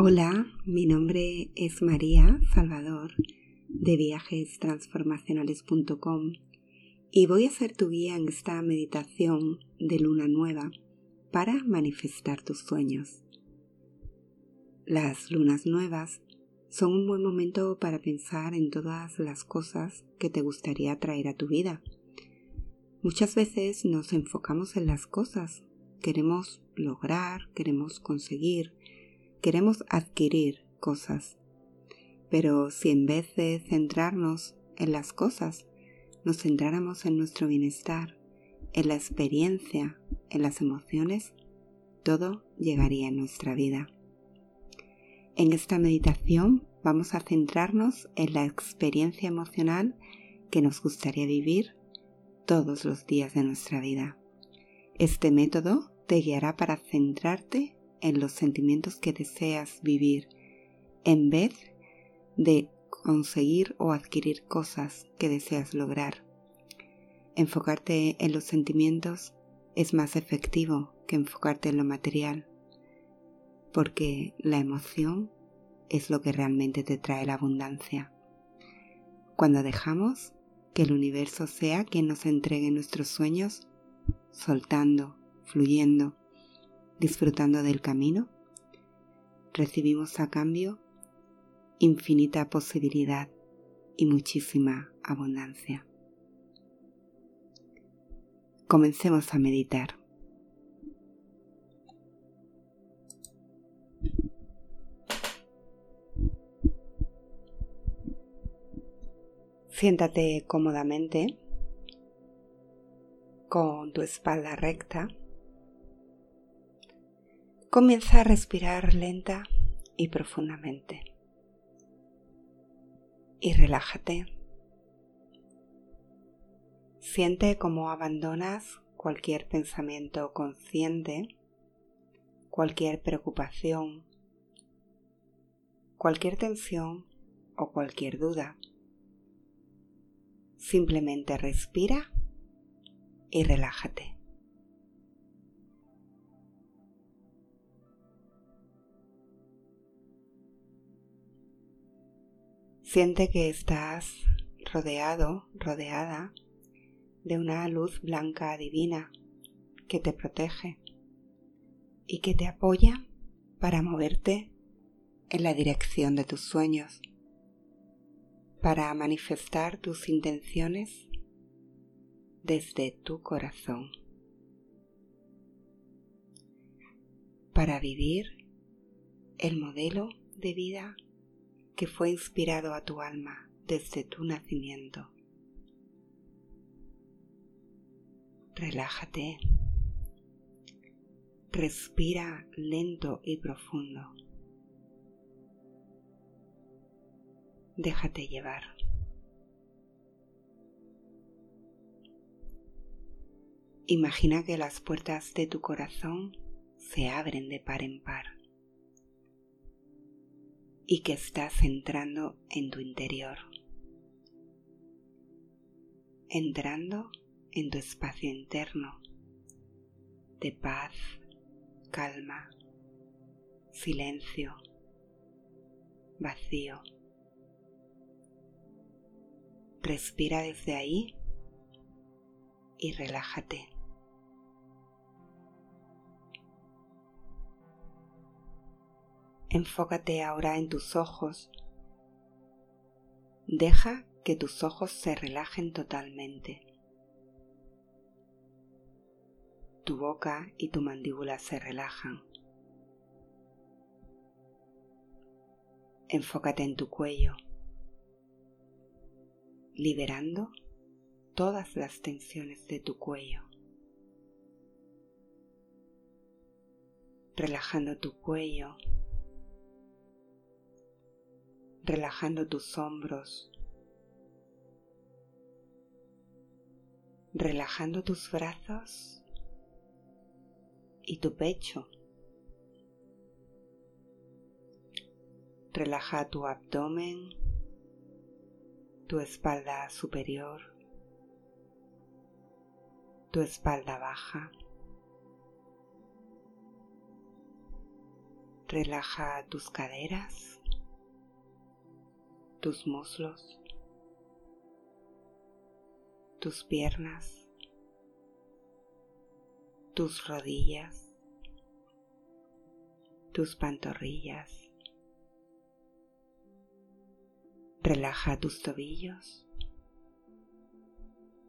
Hola, mi nombre es María Salvador de viajestransformacionales.com y voy a ser tu guía en esta meditación de luna nueva para manifestar tus sueños. Las lunas nuevas son un buen momento para pensar en todas las cosas que te gustaría traer a tu vida. Muchas veces nos enfocamos en las cosas, queremos lograr, queremos conseguir, queremos adquirir cosas. Pero si en vez de centrarnos en las cosas, nos centráramos en nuestro bienestar, en la experiencia, en las emociones, todo llegaría en nuestra vida. En esta meditación vamos a centrarnos en la experiencia emocional que nos gustaría vivir todos los días de nuestra vida. Este método te guiará para centrarte en los sentimientos que deseas vivir en vez de conseguir o adquirir cosas que deseas lograr. Enfocarte en los sentimientos es más efectivo que enfocarte en lo material, porque la emoción es lo que realmente te trae la abundancia. Cuando dejamos que el universo sea quien nos entregue nuestros sueños, soltando, fluyendo, disfrutando del camino, recibimos a cambio infinita posibilidad y muchísima abundancia. Comencemos a meditar. Siéntate cómodamente con tu espalda recta Comienza a respirar lenta y profundamente. Y relájate. Siente cómo abandonas cualquier pensamiento consciente, cualquier preocupación, cualquier tensión o cualquier duda. Simplemente respira y relájate. Siente que estás rodeado, rodeada de una luz blanca divina que te protege y que te apoya para moverte en la dirección de tus sueños, para manifestar tus intenciones desde tu corazón, para vivir el modelo de vida que fue inspirado a tu alma desde tu nacimiento. Relájate. Respira lento y profundo. Déjate llevar. Imagina que las puertas de tu corazón se abren de par en par y que estás entrando en tu interior, entrando en tu espacio interno de paz, calma, silencio, vacío. Respira desde ahí y relájate. Enfócate ahora en tus ojos. Deja que tus ojos se relajen totalmente. Tu boca y tu mandíbula se relajan. Enfócate en tu cuello, liberando todas las tensiones de tu cuello. Relajando tu cuello relajando tus hombros, relajando tus brazos y tu pecho. Relaja tu abdomen, tu espalda superior, tu espalda baja. Relaja tus caderas, tus muslos, tus piernas, tus rodillas, tus pantorrillas. Relaja tus tobillos,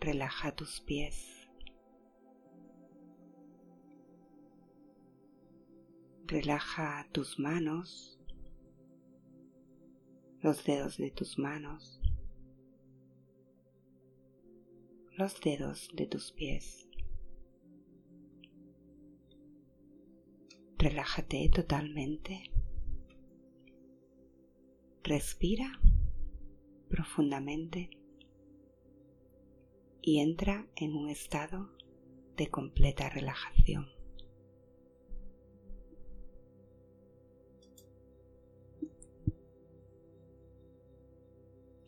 relaja tus pies. Relaja tus manos, los dedos de tus manos, los dedos de tus pies. Relájate totalmente. Respira profundamente y entra en un estado de completa relajación.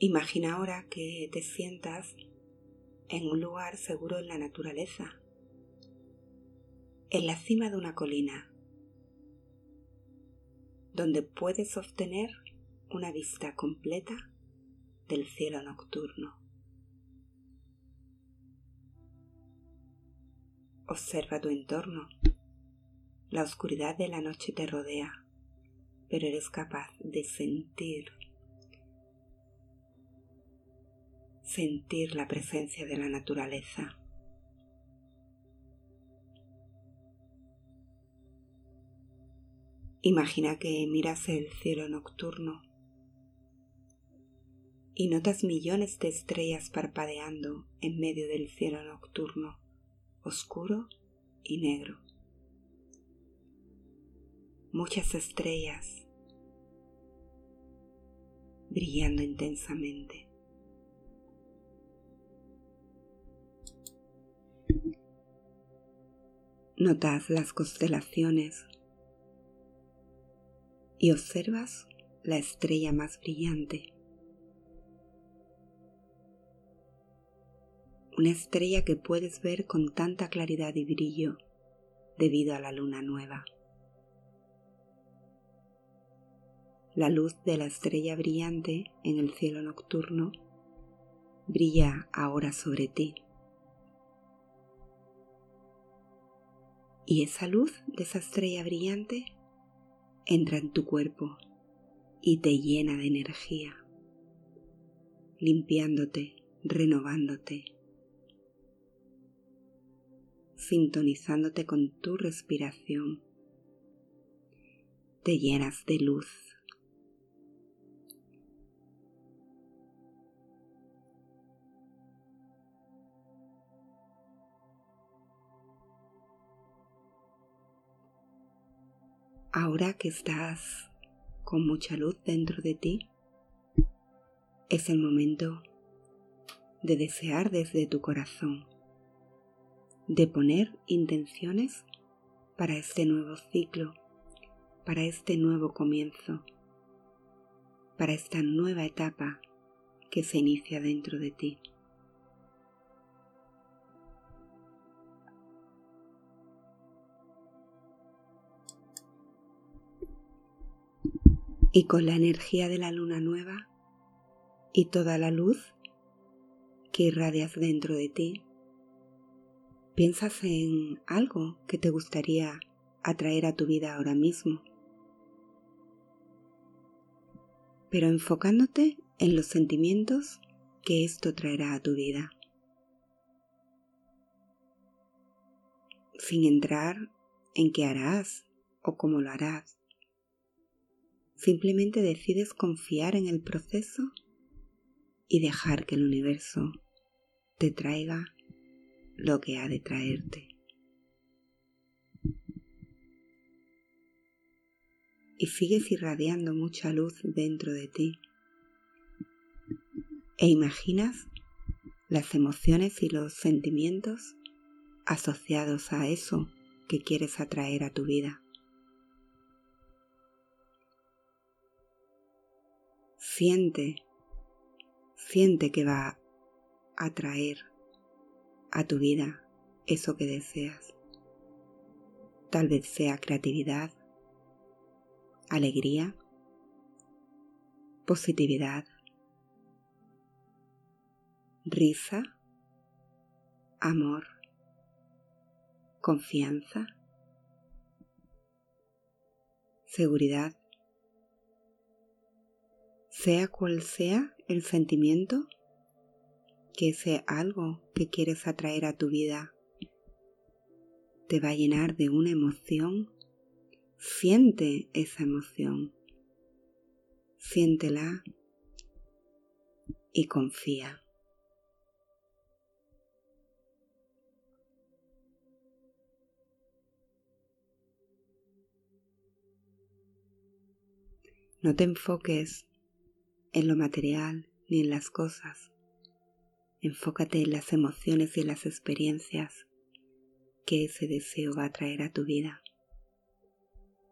Imagina ahora que te sientas en un lugar seguro en la naturaleza, en la cima de una colina, donde puedes obtener una vista completa del cielo nocturno. Observa tu entorno. La oscuridad de la noche te rodea, pero eres capaz de sentir sentir la presencia de la naturaleza. Imagina que miras el cielo nocturno y notas millones de estrellas parpadeando en medio del cielo nocturno, oscuro y negro. Muchas estrellas brillando intensamente. Notas las constelaciones y observas la estrella más brillante. Una estrella que puedes ver con tanta claridad y brillo debido a la luna nueva. La luz de la estrella brillante en el cielo nocturno brilla ahora sobre ti. Y esa luz de esa estrella brillante entra en tu cuerpo y te llena de energía, limpiándote, renovándote, sintonizándote con tu respiración. Te llenas de luz. Ahora que estás con mucha luz dentro de ti, es el momento de desear desde tu corazón, de poner intenciones para este nuevo ciclo, para este nuevo comienzo, para esta nueva etapa que se inicia dentro de ti. Y con la energía de la luna nueva y toda la luz que irradias dentro de ti, piensas en algo que te gustaría atraer a tu vida ahora mismo, pero enfocándote en los sentimientos que esto traerá a tu vida. Sin entrar en qué harás o cómo lo harás. Simplemente decides confiar en el proceso y dejar que el universo te traiga lo que ha de traerte. Y sigues irradiando mucha luz dentro de ti. E imaginas las emociones y los sentimientos asociados a eso que quieres atraer a tu vida. Siente, siente que va a traer a tu vida eso que deseas. Tal vez sea creatividad, alegría, positividad, risa, amor, confianza, seguridad, sea cual sea el sentimiento, que ese algo que quieres atraer a tu vida te va a llenar de una emoción, siente esa emoción, siéntela y confía. No te enfoques en lo material ni en las cosas. Enfócate en las emociones y las experiencias que ese deseo va a traer a tu vida.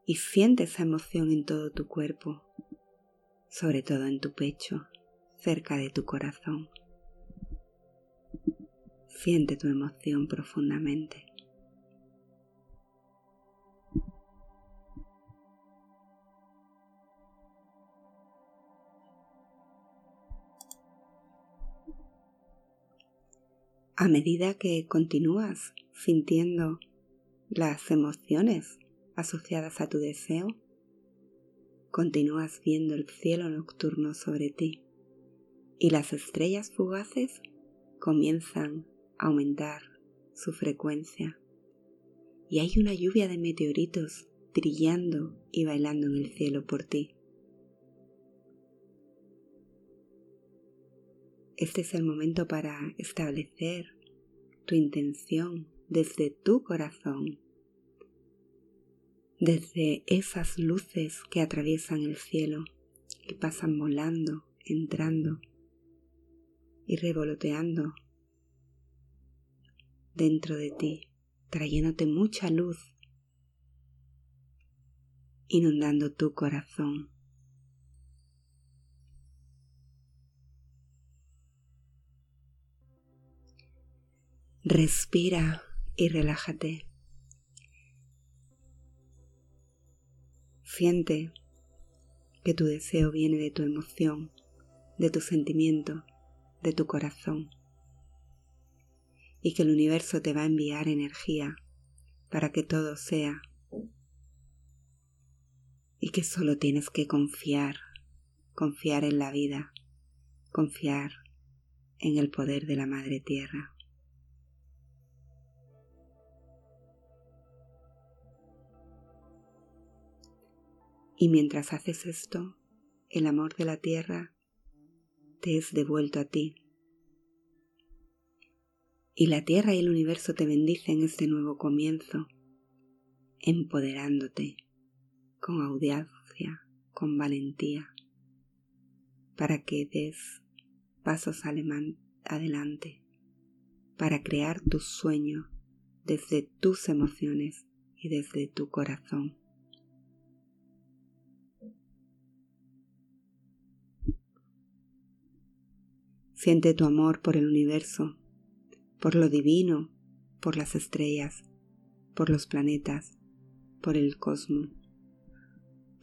Y siente esa emoción en todo tu cuerpo, sobre todo en tu pecho, cerca de tu corazón. Siente tu emoción profundamente. A medida que continúas sintiendo las emociones asociadas a tu deseo, continúas viendo el cielo nocturno sobre ti y las estrellas fugaces comienzan a aumentar su frecuencia y hay una lluvia de meteoritos brillando y bailando en el cielo por ti. Este es el momento para establecer tu intención desde tu corazón, desde esas luces que atraviesan el cielo, que pasan volando, entrando y revoloteando dentro de ti, trayéndote mucha luz, inundando tu corazón. Respira y relájate. Siente que tu deseo viene de tu emoción, de tu sentimiento, de tu corazón y que el universo te va a enviar energía para que todo sea y que solo tienes que confiar, confiar en la vida, confiar en el poder de la Madre Tierra. Y mientras haces esto, el amor de la tierra te es devuelto a ti. Y la tierra y el universo te bendicen este nuevo comienzo, empoderándote con audacia, con valentía, para que des pasos adelante, para crear tu sueño desde tus emociones y desde tu corazón. Siente tu amor por el universo, por lo divino, por las estrellas, por los planetas, por el cosmos,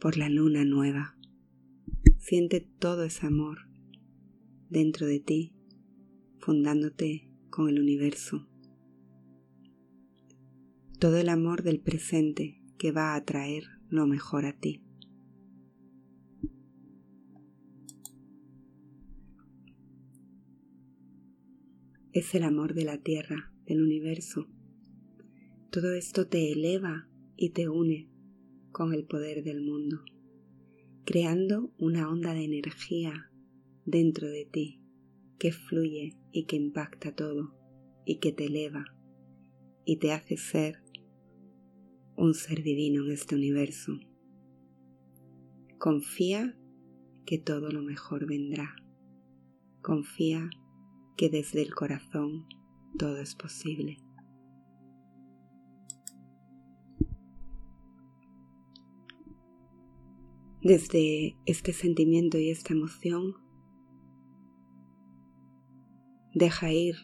por la luna nueva. Siente todo ese amor dentro de ti, fundándote con el universo. Todo el amor del presente que va a traer lo mejor a ti. Es el amor de la tierra, del universo. Todo esto te eleva y te une con el poder del mundo, creando una onda de energía dentro de ti que fluye y que impacta todo y que te eleva y te hace ser un ser divino en este universo. Confía que todo lo mejor vendrá. Confía que desde el corazón todo es posible. Desde este sentimiento y esta emoción, deja ir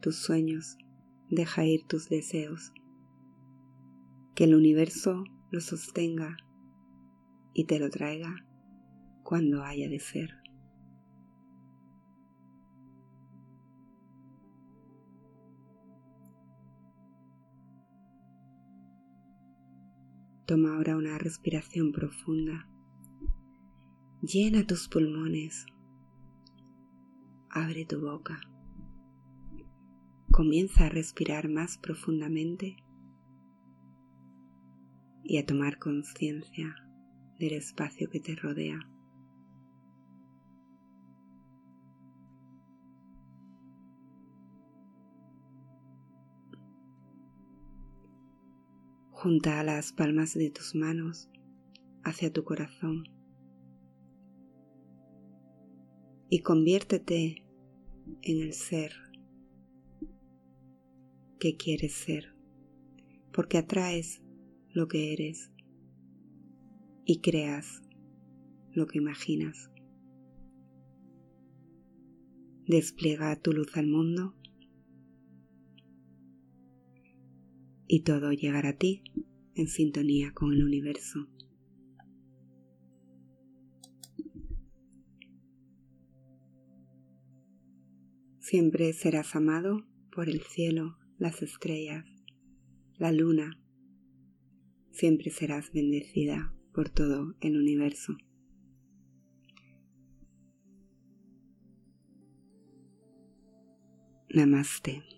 tus sueños, deja ir tus deseos, que el universo los sostenga y te lo traiga cuando haya de ser. Toma ahora una respiración profunda. Llena tus pulmones. Abre tu boca. Comienza a respirar más profundamente y a tomar conciencia del espacio que te rodea. Junta las palmas de tus manos hacia tu corazón y conviértete en el ser que quieres ser, porque atraes lo que eres y creas lo que imaginas. Despliega tu luz al mundo y todo llegará a ti en sintonía con el universo. Siempre serás amado por el cielo, las estrellas, la luna. Siempre serás bendecida por todo el universo. Namaste.